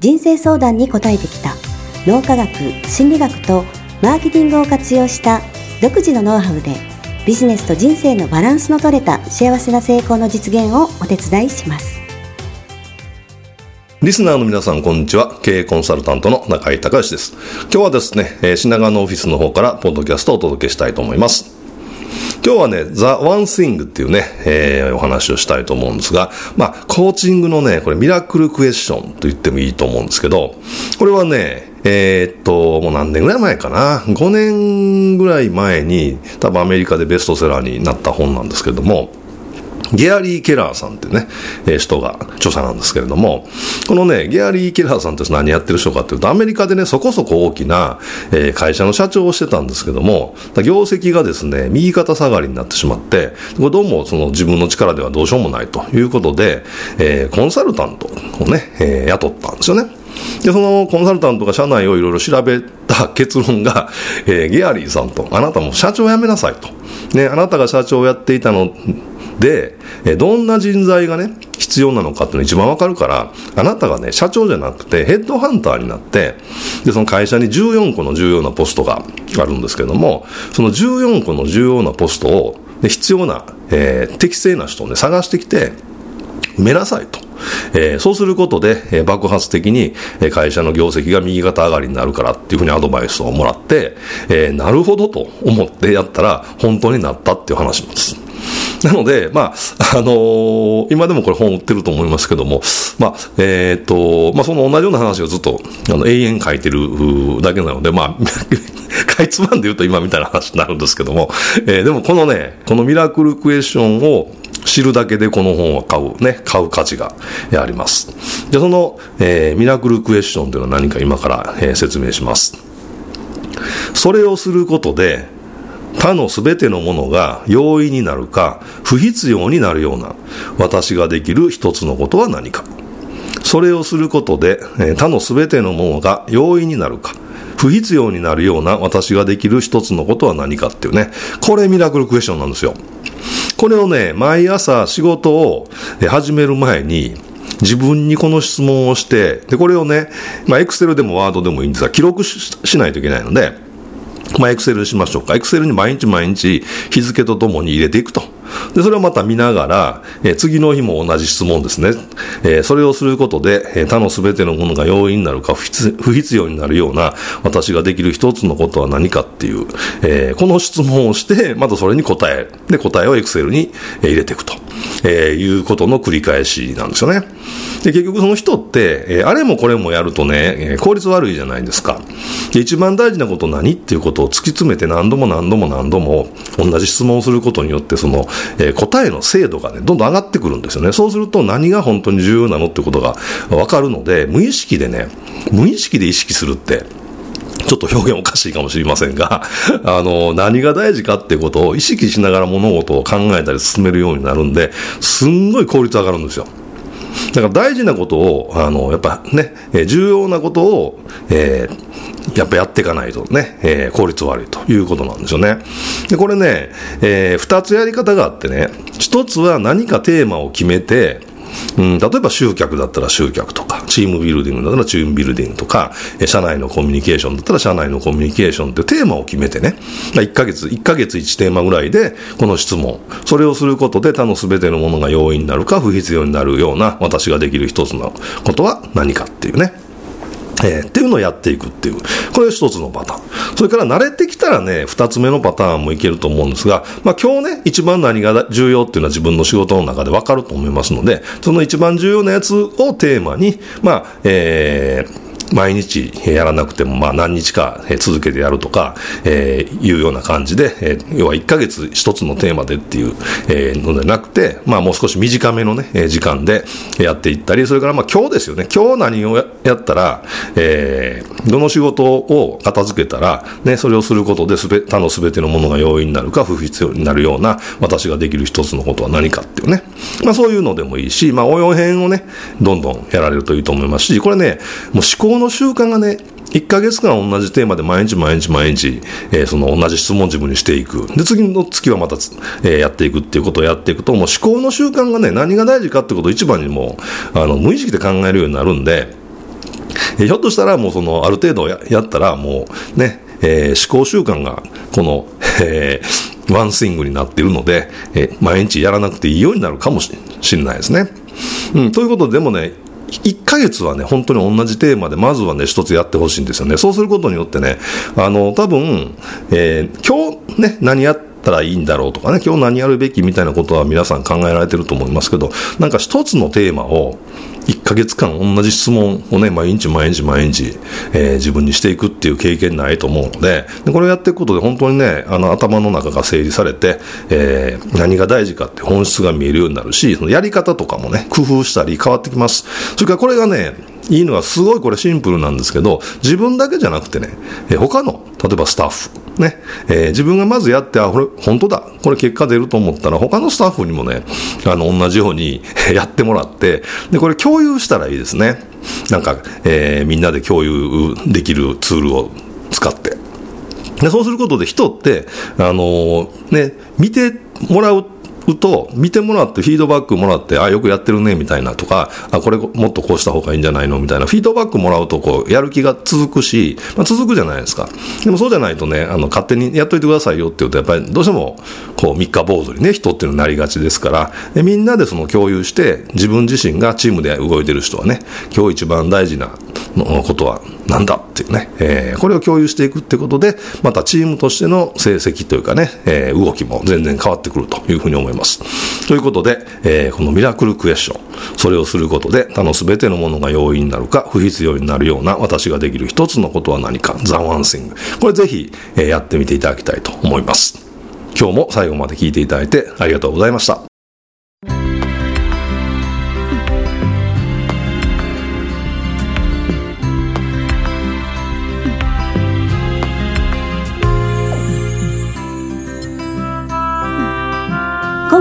人生相談に答えてきた脳科学心理学とマーケティングを活用した独自のノウハウでビジネスと人生のバランスの取れた幸せな成功の実現をお手伝いしますリスナーの皆さん、こんにちは。経営コンサルタントの中井隆です。今日はですね、品川のオフィスの方から、ポッドキャストをお届けしたいと思います。今日はね、The One Thing っていうね、えー、お話をしたいと思うんですが、まあ、コーチングのね、これミラクルクエスチョンと言ってもいいと思うんですけど、これはね、えー、っと、もう何年ぐらい前かな？5年ぐらい前に、多分アメリカでベストセラーになった本なんですけども、ゲアリー・ケラーさんってね、え、人が著者なんですけれども、このね、ゲアリー・ケラーさんって何やってる人かっていうと、アメリカでね、そこそこ大きな、会社の社長をしてたんですけども、業績がですね、右肩下がりになってしまって、どうもその自分の力ではどうしようもないということで、え、コンサルタントをね、え、雇ったんですよね。で、そのコンサルタントが社内をいろいろ調べた結論が、えー、ゲアリーさんと、あなたも社長を辞めなさいと。ね、あなたが社長をやっていたので、どんな人材がね、必要なのかっていうの一番わかるから、あなたがね、社長じゃなくてヘッドハンターになって、で、その会社に14個の重要なポストがあるんですけども、その14個の重要なポストを、で必要な、えー、適正な人をね、探してきて、埋めなさいと。えー、そうすることで、えー、爆発的に、え会社の業績が右肩上がりになるからっていうふうにアドバイスをもらって、え、なるほどと思ってやったら本当になったっていう話なんです。なので、まあ、あのー、今でもこれ本売ってると思いますけども、まあ、えっ、ー、と、まあ、その同じような話をずっと、あの、永遠書いてるだけなので、まあ、かいつまんで言うと今みたいな話になるんですけども、えー、でもこのね、このミラクルクエスチョンを知るだけでこの本は買う、ね、買う価値があります。じゃその、えー、ミラクルクエスチョンというのは何か今から、えー、説明します。それをすることで、他のすべてのものが容易になるか、不必要になるような、私ができる一つのことは何か。それをすることで、他のすべてのものが容易になるか、不必要になるような私ができる一つのことは何かっていうね、これミラクルクエスチョンなんですよ。これをね、毎朝仕事を始める前に、自分にこの質問をして、で、これをね、まあ、エクセルでもワードでもいいんですが、記録しないといけないので、まあ、エクセルしましょうか。エクセルに毎日毎日日付とともに入れていくと。で、それをまた見ながら、え、次の日も同じ質問ですね。えー、それをすることで、えー、他のすべてのものが容易になるか不必要になるような、私ができる一つのことは何かっていう、えこの質問をして、またそれに答え、で、答えをエクセルに入れていくと、えいうことの繰り返しなんですよね。で、結局その人って、えあれもこれもやるとね、え効率悪いじゃないですか。で、一番大事なこと何っていうことを突き詰めて何度も何度も何度も同じ質問をすることによって、その、えー、答えの精度がね、どんどん上がってくるんですよね。そうすると何が本当に重要なのってことがわかるので、無意識でね、無意識で意識するって、ちょっと表現おかしいかもしれませんが、あの、何が大事かってことを意識しながら物事を考えたり進めるようになるんで、すんごい効率上がるんですよ。だから大事なことを、あの、やっぱね、重要なことを、えー、やっぱやっていかないとね、えー、効率悪いということなんですよね。で、これね、えー、二つやり方があってね、一つは何かテーマを決めて、うん、例えば集客だったら集客とか、チームビルディングだったらチームビルディングとか、社内のコミュニケーションだったら社内のコミュニケーションってテーマを決めてね、1ヶ月、1ヶ月1テーマぐらいで、この質問、それをすることで他の全てのものが容易になるか不必要になるような私ができる一つのことは何かっていうね。えー、っていうのをやっていくっていう。これ一つのパターン。それから慣れてきたらね、二つ目のパターンもいけると思うんですが、まあ今日ね、一番何が重要っていうのは自分の仕事の中でわかると思いますので、その一番重要なやつをテーマに、まあ、えー、毎日やらなくても、まあ何日か続けてやるとか、えー、いうような感じで、えー、要は1ヶ月一つのテーマでっていう、えー、のでなくて、まあもう少し短めのね、時間でやっていったり、それからまあ今日ですよね。今日何をやったら、えー、どの仕事を片付けたら、ね、それをすることですべ他の全てのものが容易になるか不必要になるような私ができる一つのことは何かっていうね。まあそういうのでもいいし、まあ応用編をね、どんどんやられるといいと思いますし、これね、もう思考この習慣がね、1ヶ月間同じテーマで毎日毎日毎日、えー、その同じ質問自分にしていく。で、次の月はまた、えー、やっていくっていうことをやっていくと、もう思考の習慣がね、何が大事かってことを一番にもう、あの、無意識で考えるようになるんで、えー、ひょっとしたらもうその、ある程度ややったらもうね、えー、思考習慣が、この、えー、ワンスイングになっているので、え、毎日やらなくていいようになるかもしれないですね。うん、ということで、でもね、1ヶ月はね、本当に同じテーマで、まずはね、一つやってほしいんですよね。そうすることによってね、あの、多分、えー、今日ね、何やったらいいんだろうとかね、今日何やるべきみたいなことは皆さん考えられてると思いますけど、なんか一つのテーマを、1ヶ月間同じ質問をね、毎日毎日毎日、えー、自分にしていくっていう経験ないと思うので、でこれをやっていくことで本当にね、あの頭の中が整理されて、えー、何が大事かって本質が見えるようになるし、そのやり方とかもね、工夫したり変わってきます。それからこれがね、いいのはすごいこれシンプルなんですけど、自分だけじゃなくてね、え他の、例えばスタッフ、ね、えー、自分がまずやって、あ、これ本当だ、これ結果出ると思ったら、他のスタッフにもね、あの、同じように やってもらって、で、これ共有したらいいですね。なんか、えー、みんなで共有できるツールを使って。でそうすることで人って、あのー、ね、見てもらうと、見てもらってフィードバックもらって、あ、よくやってるね、みたいなとか、あ、これもっとこうした方がいいんじゃないの？みたいな、フィードバックもらうと、こう、やる気が続くし、まあ、続くじゃないですか。でもそうじゃないとね、あの、勝手にやっといてくださいよって言うと、やっぱりどうしても、こう、三日坊主にね、人っていうのになりがちですから、でみんなでその共有して、自分自身がチームで動いてる人はね、今日一番大事なことはなんだっていうね、えー、これを共有していくってことで、またチームとしての成績というかね、えー、動きも全然変わってくるというふうに思います。ということで、えー、このミラクルクエスチョン、それをすることで他の全てのものが容易になるか、不必要になるような私ができる一つのことは何か、ザ・ワンシング。これぜひ、え、やってみていただきたいと思います。今日も最後まで聞いていただいてありがとうございました。